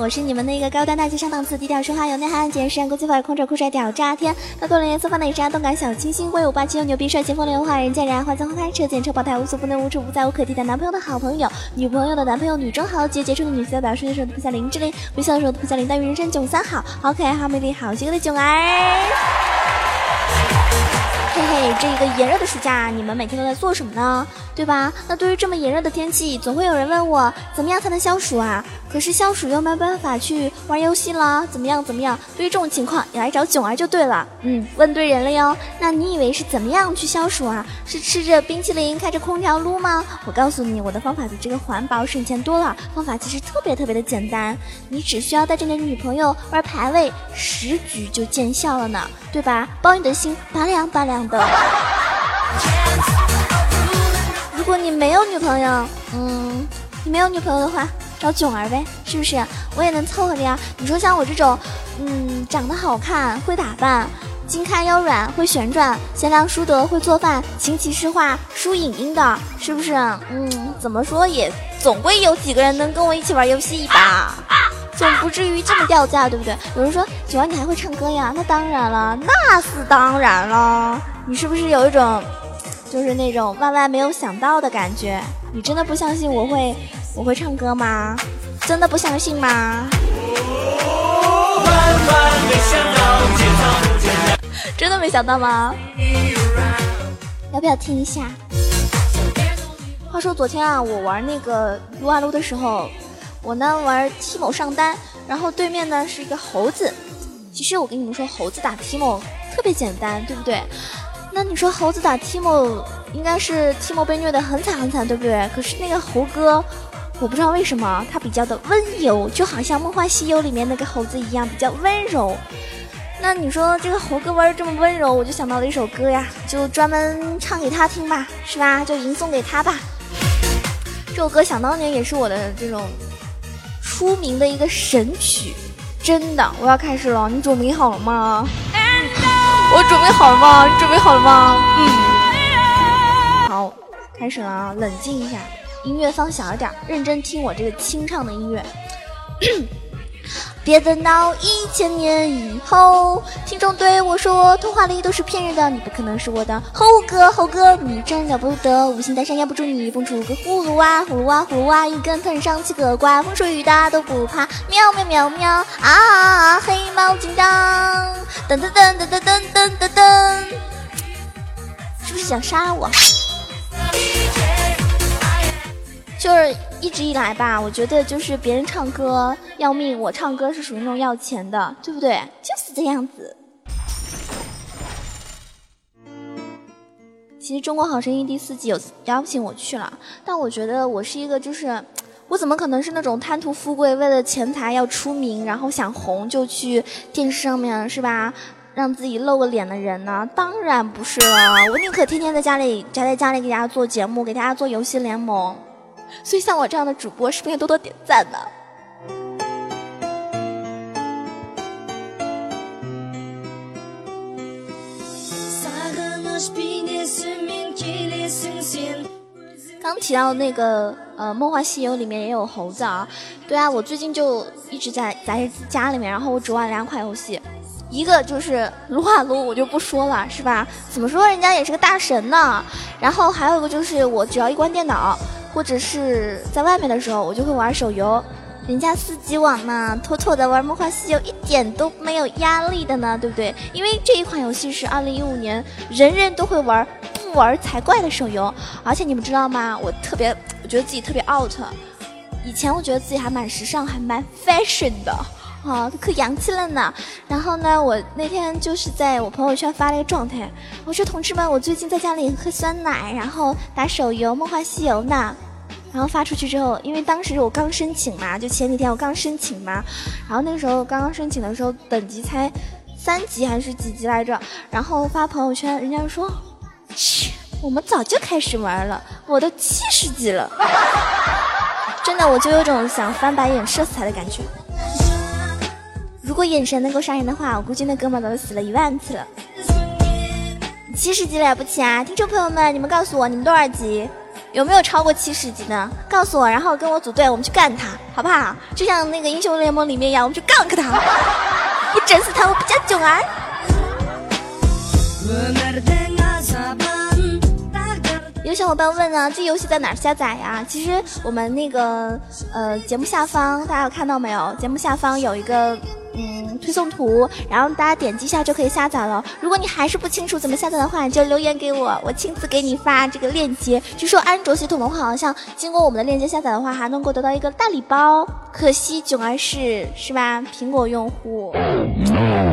我是你们的一个高端大气上档次、低调奢华有内涵、简约国际范儿、空手酷帅屌炸天、高冷颜色发内杀、动感小清新、威武霸气又牛逼、帅气风流花人见人爱花见花开、车见车爆胎、无所不能、无处不在、无可替代。男朋友的好朋友，女朋友的男朋友，女中豪杰，杰出的女色表，瞬间的不下林志玲，微笑的时候的不下林黛玉，人生囧三好，好可爱、好美丽、好邪恶的囧儿。嘿嘿，这一个炎热的暑假，你们每天都在做什么呢？对吧？那对于这么炎热的天气，总会有人问我，怎么样才能消暑啊？可是消暑又没办法去玩游戏了，怎么样？怎么样？对于这种情况，你来找囧儿就对了。嗯，问对人了哟。那你以为是怎么样去消暑啊？是吃着冰淇淋，开着空调撸吗？我告诉你，我的方法比这个环保省钱多了。方法其实特别特别的简单，你只需要带着你的女朋友玩排位，十局就见效了呢，对吧？包你的心拔凉拔凉的。如果你没有女朋友，嗯，你没有女朋友的话。找囧儿呗，是不是？我也能凑合的呀。你说像我这种，嗯，长得好看，会打扮，筋开腰软，会旋转，贤良淑德，会做饭，琴棋诗画，书影音的，是不是？嗯，怎么说也总归有几个人能跟我一起玩游戏吧，总不至于这么掉价，对不对？有人说囧儿你还会唱歌呀？那当然了，那是当然了。你是不是有一种，就是那种万万没有想到的感觉？你真的不相信我会？我会唱歌吗？真的不相信吗？真的没想到吗？要不要听一下？话说昨天啊，我玩那个撸啊撸的时候，我呢玩 Timo 上单，然后对面呢是一个猴子。其实我跟你们说，猴子打 Timo 特别简单，对不对？那你说猴子打 Timo，应该是 Timo 被虐的很惨很惨，对不对？可是那个猴哥。我不知道为什么他比较的温柔，就好像《梦幻西游》里面那个猴子一样，比较温柔。那你说这个猴哥玩这么温柔，我就想到了一首歌呀，就专门唱给他听吧，是吧？就吟诵给他吧。这首歌想当年也是我的这种出名的一个神曲，真的。我要开始了，你准备好了吗？我准备好了吗？你准备好了吗？嗯。好，开始了啊，冷静一下。音乐放小一点，认真听我这个清唱的音乐。别等到一千年以后，听众对我说，童话里都是骗人的，你不可能是我的猴哥，猴哥，你真了不得，五行大山压不住你，蹦出个葫芦娃，葫芦娃，葫芦娃，一根藤上七个瓜，风吹雨打都不怕，喵喵喵喵啊，黑猫警长，噔噔噔噔噔噔噔噔噔，是不是想杀我？就是一直以来吧，我觉得就是别人唱歌要命，我唱歌是属于那种要钱的，对不对？就是这样子。其实《中国好声音》第四季有邀请我去了，但我觉得我是一个就是，我怎么可能是那种贪图富贵、为了钱财要出名，然后想红就去电视上面是吧，让自己露个脸的人呢？当然不是了，我宁可天天在家里宅在家里给大家做节目，给大家做游戏联盟。所以像我这样的主播，是不是应该多多点赞呢？刚提到那个呃《梦幻西游》里面也有猴子啊，对啊，我最近就一直在在家里面，然后我只玩两款游戏，一个就是撸啊撸，我就不说了，是吧？怎么说人家也是个大神呢？然后还有一个就是我只要一关电脑。或者是在外面的时候，我就会玩手游，人家四 G 网嘛，妥妥的玩《梦幻西游》，一点都没有压力的呢，对不对？因为这一款游戏是二零一五年人人都会玩，不玩才怪的手游。而且你们知道吗？我特别，我觉得自己特别 out。以前我觉得自己还蛮时尚，还蛮 fashion 的。啊，可洋气了呢！然后呢，我那天就是在我朋友圈发了一个状态，我说：“同志们，我最近在家里喝酸奶，然后打手游《梦幻西游》呢。”然后发出去之后，因为当时我刚申请嘛，就前几天我刚申请嘛，然后那个时候刚刚申请的时候，等级才三级还是几级来着？然后发朋友圈，人家说：“切，我们早就开始玩了，我都七十级了。”真的，我就有种想翻白眼、射死他的感觉。如果眼神能够杀人的话，我估计那哥们早就死了一万次了。七十级了不起啊！听众朋友们，你们告诉我，你们多少级？有没有超过七十级呢？告诉我，然后跟我组队，我们去干他，好不好？就像那个英雄联盟里面一样，我们去杠他，我整死他，我不叫囧儿。有小伙伴问呢，这游戏在哪下载呀？其实我们那个呃节目下方，大家有看到没有？节目下方有一个。推送图，然后大家点击一下就可以下载了。如果你还是不清楚怎么下载的话，你就留言给我，我亲自给你发这个链接。据说安卓系统的话，好像经过我们的链接下载的话，还能够得到一个大礼包。可惜囧儿是是吧？苹果用户。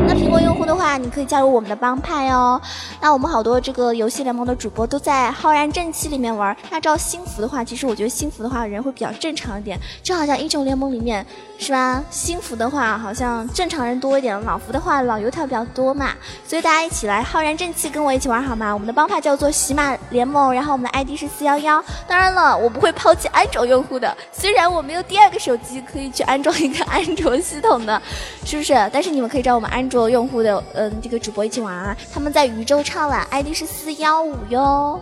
那苹果用户的话，你可以加入我们的帮派哦。那我们好多这个游戏联盟的主播都在浩然正气里面玩。那照新服的话，其实我觉得新服的话人会比较正常一点，就好像英雄联盟里面是吧？新服的话好像。正常人多一点，老服的话老油条比较多嘛，所以大家一起来浩然正气，跟我一起玩好吗？我们的帮派叫做喜马联盟，然后我们的 ID 是四幺幺。当然了，我不会抛弃安卓用户的，虽然我没有第二个手机可以去安装一个安卓系统的，是不是？但是你们可以可以找我们安卓用户的嗯这个主播一起玩啊，他们在宇宙畅玩，ID 是四幺五哟。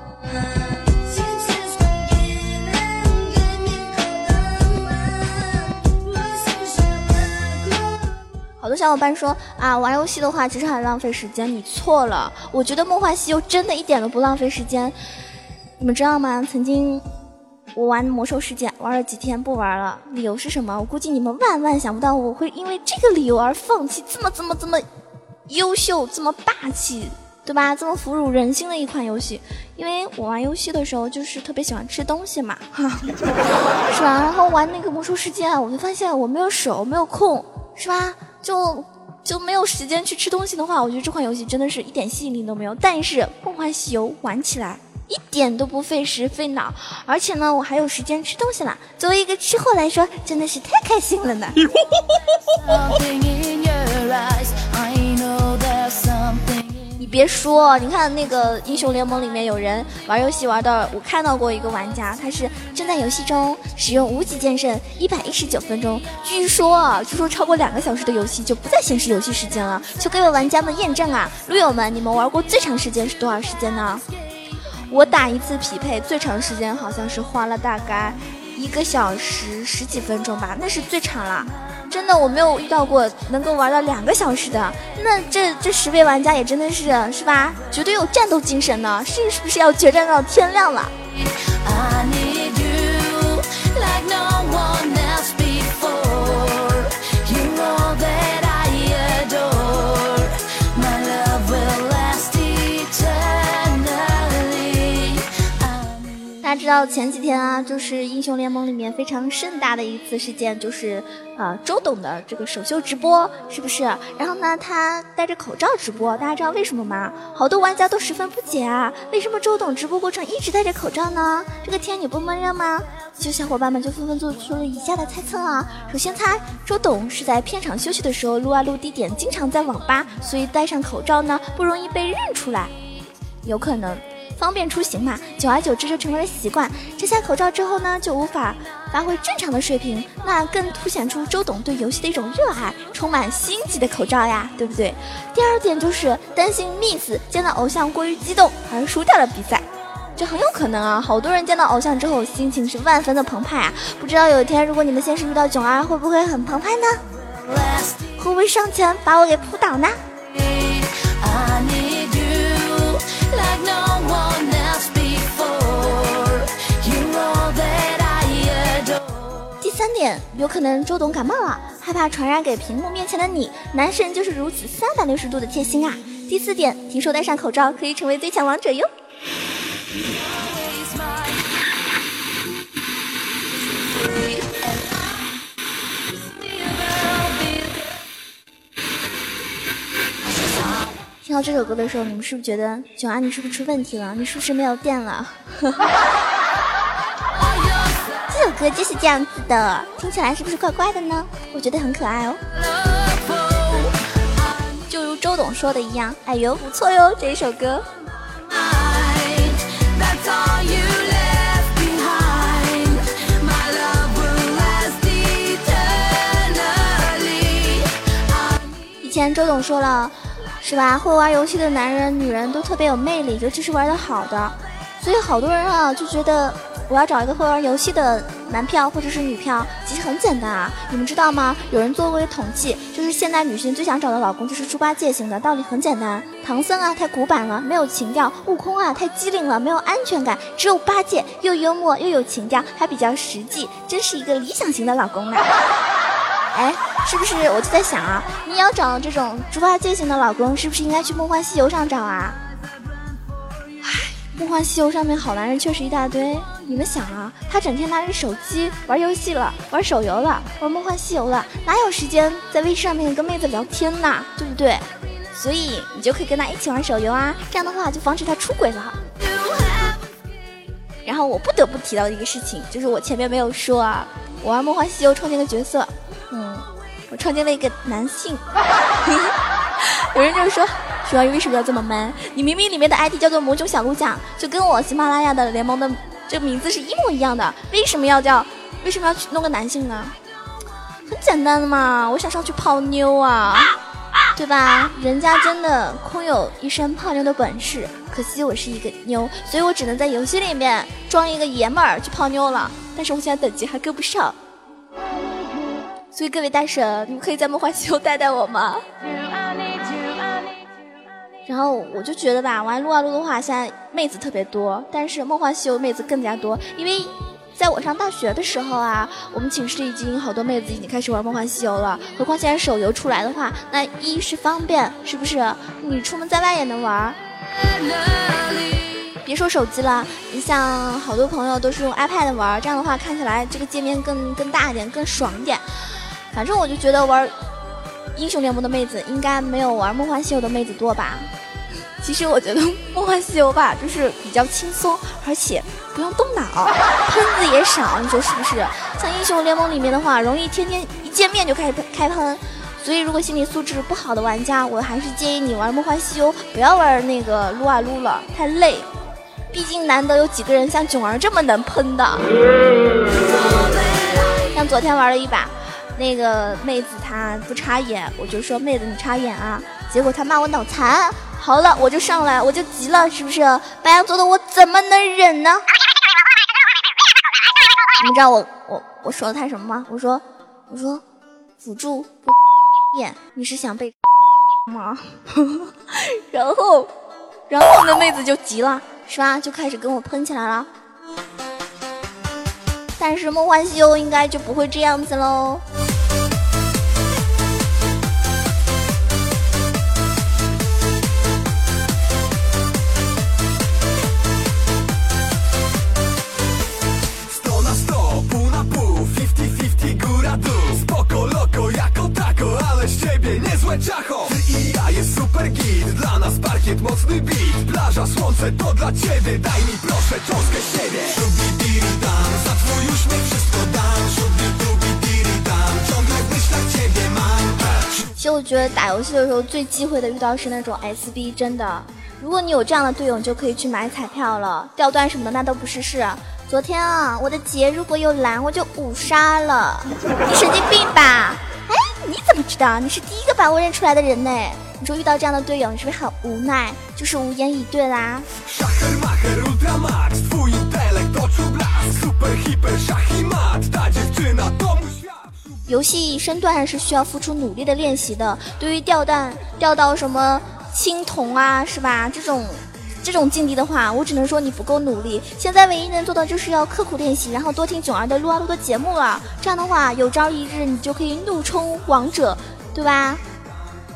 好多小伙伴说啊，玩游戏的话其实很浪费时间。你错了，我觉得《梦幻西游》真的一点都不浪费时间。你们知道吗？曾经我玩《魔兽世界》玩了几天不玩了，理由是什么？我估计你们万万想不到我会因为这个理由而放弃这么这么这么优秀、这么霸气，对吧？这么俘虏人心的一款游戏。因为我玩游戏的时候就是特别喜欢吃东西嘛，是吧？然后玩那个《魔兽世界》，我就发现我没有手，没有空，是吧？就就没有时间去吃东西的话，我觉得这款游戏真的是一点吸引力都没有。但是《梦幻西游》玩起来一点都不费时费脑，而且呢，我还有时间吃东西了。作为一个吃货来说，真的是太开心了呢。你别说，你看那个英雄联盟里面有人玩游戏玩到，我看到过一个玩家，他是正在游戏中使用无极剑圣一百一十九分钟，据说啊，据说超过两个小时的游戏就不再显示游戏时间了，求各位玩家们验证啊！撸友们，你们玩过最长时间是多少时间呢？我打一次匹配最长时间好像是花了大概一个小时十几分钟吧，那是最长了。真的，我没有遇到过能够玩到两个小时的。那这这十位玩家也真的是，是吧？绝对有战斗精神呢，是是不是要决战到天亮了？知道前几天啊，就是英雄联盟里面非常盛大的一次事件，就是呃周董的这个首秀直播，是不是？然后呢，他戴着口罩直播，大家知道为什么吗？好多玩家都十分不解啊，为什么周董直播过程一直戴着口罩呢？这个天你不闷热吗？就小伙伴们就纷纷做出了以下的猜测啊。首先猜周董是在片场休息的时候撸啊撸地点经常在网吧，所以戴上口罩呢不容易被认出来，有可能。方便出行嘛，久而久之就成为了习惯。摘下口罩之后呢，就无法发挥正常的水平，那更凸显出周董对游戏的一种热爱，充满心机的口罩呀，对不对？第二点就是担心 Miss 见到偶像过于激动而输掉了比赛，这很有可能啊。好多人见到偶像之后心情是万分的澎湃啊，不知道有一天如果你们现实遇到囧儿，会不会很澎湃呢？会不会上前把我给扑倒呢？三点，有可能周董感冒了，害怕传染给屏幕面前的你。男神就是如此三百六十度的贴心啊！第四点，听说戴上口罩可以成为最强王者哟。听到这首歌的时候，你们是不是觉得九安你是不是出问题了？你是不是没有电了？歌就是这样子的，听起来是不是怪怪的呢？我觉得很可爱哦。就如周董说的一样，哎呦不错哟，这一首歌。以前周董说了，是吧？会玩游戏的男人、女人都特别有魅力，尤其是玩的好的，所以好多人啊就觉得。我要找一个会玩游戏的男票或者是女票，其实很简单啊。你们知道吗？有人做过一个统计，就是现代女性最想找的老公就是猪八戒型的。道理很简单，唐僧啊太古板了，没有情调；悟空啊太机灵了，没有安全感。只有八戒又幽默又有情调，还比较实际，真是一个理想型的老公呢。哎，是不是？我就在想啊，你要找这种猪八戒型的老公，是不是应该去《梦幻西游》上找啊？《梦幻西游》上面好男人确实一大堆。你们想啊，他整天拿着手机玩游戏了，玩手游了，玩《梦幻西游》了，哪有时间在微信上面跟妹子聊天呐？对不对？所以你就可以跟他一起玩手游啊，这样的话就防止他出轨了。然后我不得不提到一个事情，就是我前面没有说啊，我玩《梦幻西游》创建个角色。嗯，我创建了一个男性。有人就说：“徐小鱼为什么要这么 man？你明明里面的 ID 叫做某种小鹿酱，就跟我喜马拉雅的联盟的这个名字是一模一样的，为什么要叫？为什么要去弄个男性呢？很简单的嘛，我想上去泡妞啊，对吧？人家真的空有一身泡妞的本事，可惜我是一个妞，所以我只能在游戏里面装一个爷们儿去泡妞了。但是我现在等级还跟不上。”所以各位大神，你们可以在梦幻西游带带我吗？然后我就觉得吧，玩撸啊撸的话，现在妹子特别多，但是梦幻西游妹子更加多。因为在我上大学的时候啊，我们寝室已经好多妹子已经开始玩梦幻西游了。何况现在手游出来的话，那一是方便，是不是？你出门在外也能玩。别说手机了，你像好多朋友都是用 iPad 玩，这样的话看起来这个界面更更大一点，更爽一点。反正我就觉得玩英雄联盟的妹子应该没有玩梦幻西游的妹子多吧。其实我觉得梦幻西游吧，就是比较轻松，而且不用动脑，喷子也少，你说是不是？像英雄联盟里面的话，容易天天一见面就开始开喷。所以如果心理素质不好的玩家，我还是建议你玩梦幻西游，不要玩那个撸啊撸了，太累。毕竟难得有几个人像囧儿这么能喷的。像昨天玩了一把。那个妹子她不插眼，我就说妹子你插眼啊，结果她骂我脑残。好了，我就上来，我就急了，是不是？白羊座的我怎么能忍呢？你们知道我我我说了他什么吗？我说我说辅助不 眼，你是想被 吗？然后然后那妹子就急了，是吧？就开始跟我喷起来了。但是梦幻西游应该就不会这样子喽。其实我觉得打游戏的时候最忌讳的遇到是那种 SB，真的。如果你有这样的队友，你就可以去买彩票了，掉段什么的那都不是事。昨天啊，我的杰如果有蓝，我就五杀了。你神经病吧？你怎么知道？你是第一个把我认出来的人呢。你说遇到这样的队友，你是不是很无奈？就是无言以对啦。游戏身段是需要付出努力的练习的。对于掉蛋掉到什么青铜啊，是吧？这种这种境地的话，我只能说你不够努力。现在唯一能做的就是要刻苦练习，然后多听囧儿的撸啊撸的节目了。这样的话，有朝一日你就可以怒冲王者，对吧？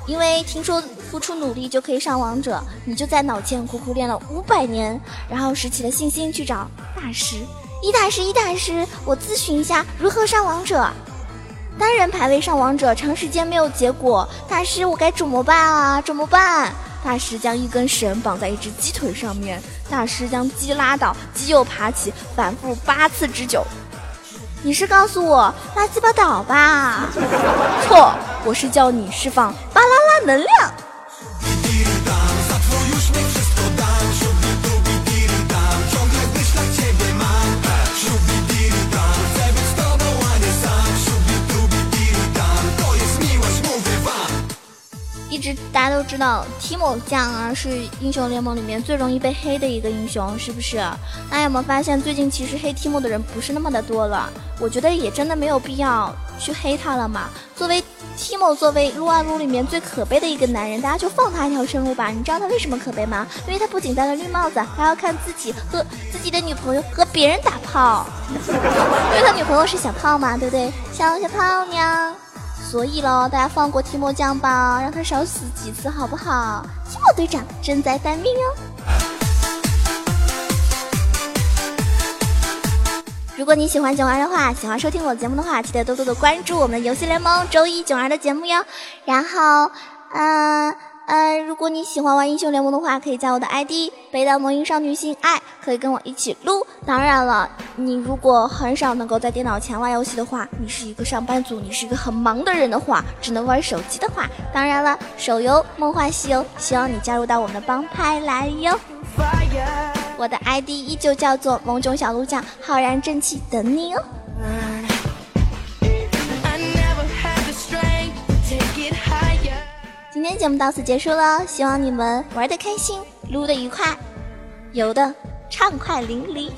因为听说付出努力就可以上王者，你就在脑前苦苦练了五百年，然后拾起了信心去找大师。一大师，一大师，我咨询一下如何上王者。单人排位上王者，长时间没有结果，大师我该怎么办啊？怎么办？大师将一根绳绑在一只鸡腿上面，大师将鸡拉倒，鸡又爬起，反复八次之久。你是告诉我拉鸡巴倒吧？错，我是叫你释放巴啦啦能量。都知道，提莫酱啊是英雄联盟里面最容易被黑的一个英雄，是不是？大家有没有发现，最近其实黑提莫的人不是那么的多了？我觉得也真的没有必要去黑他了嘛。作为提莫，作为撸啊撸里面最可悲的一个男人，大家就放他一条生路吧。你知道他为什么可悲吗？因为他不仅戴了绿帽子，还要看自己和自己的女朋友和别人打炮，因为他女朋友是小炮嘛，对不对？小小炮娘。所以喽，大家放过提莫酱吧，让他少死几次好不好？提莫队长正在待命哦。如果你喜欢囧儿的话，喜欢收听我节目的话，记得多多的关注我们的游戏联盟周一囧儿的节目哟。然后，嗯。嗯，如果你喜欢玩英雄联盟的话，可以加我的 ID 北岛魔音少女心爱，可以跟我一起撸。当然了，你如果很少能够在电脑前玩游戏的话，你是一个上班族，你是一个很忙的人的话，只能玩手机的话，当然了，手游《梦幻西游》，希望你加入到我们的帮派来哟。我的 ID 依旧叫做萌种小鹿酱，浩然正气等你哦。天节目到此结束了，希望你们玩的开心，撸的愉快，游的畅快淋漓。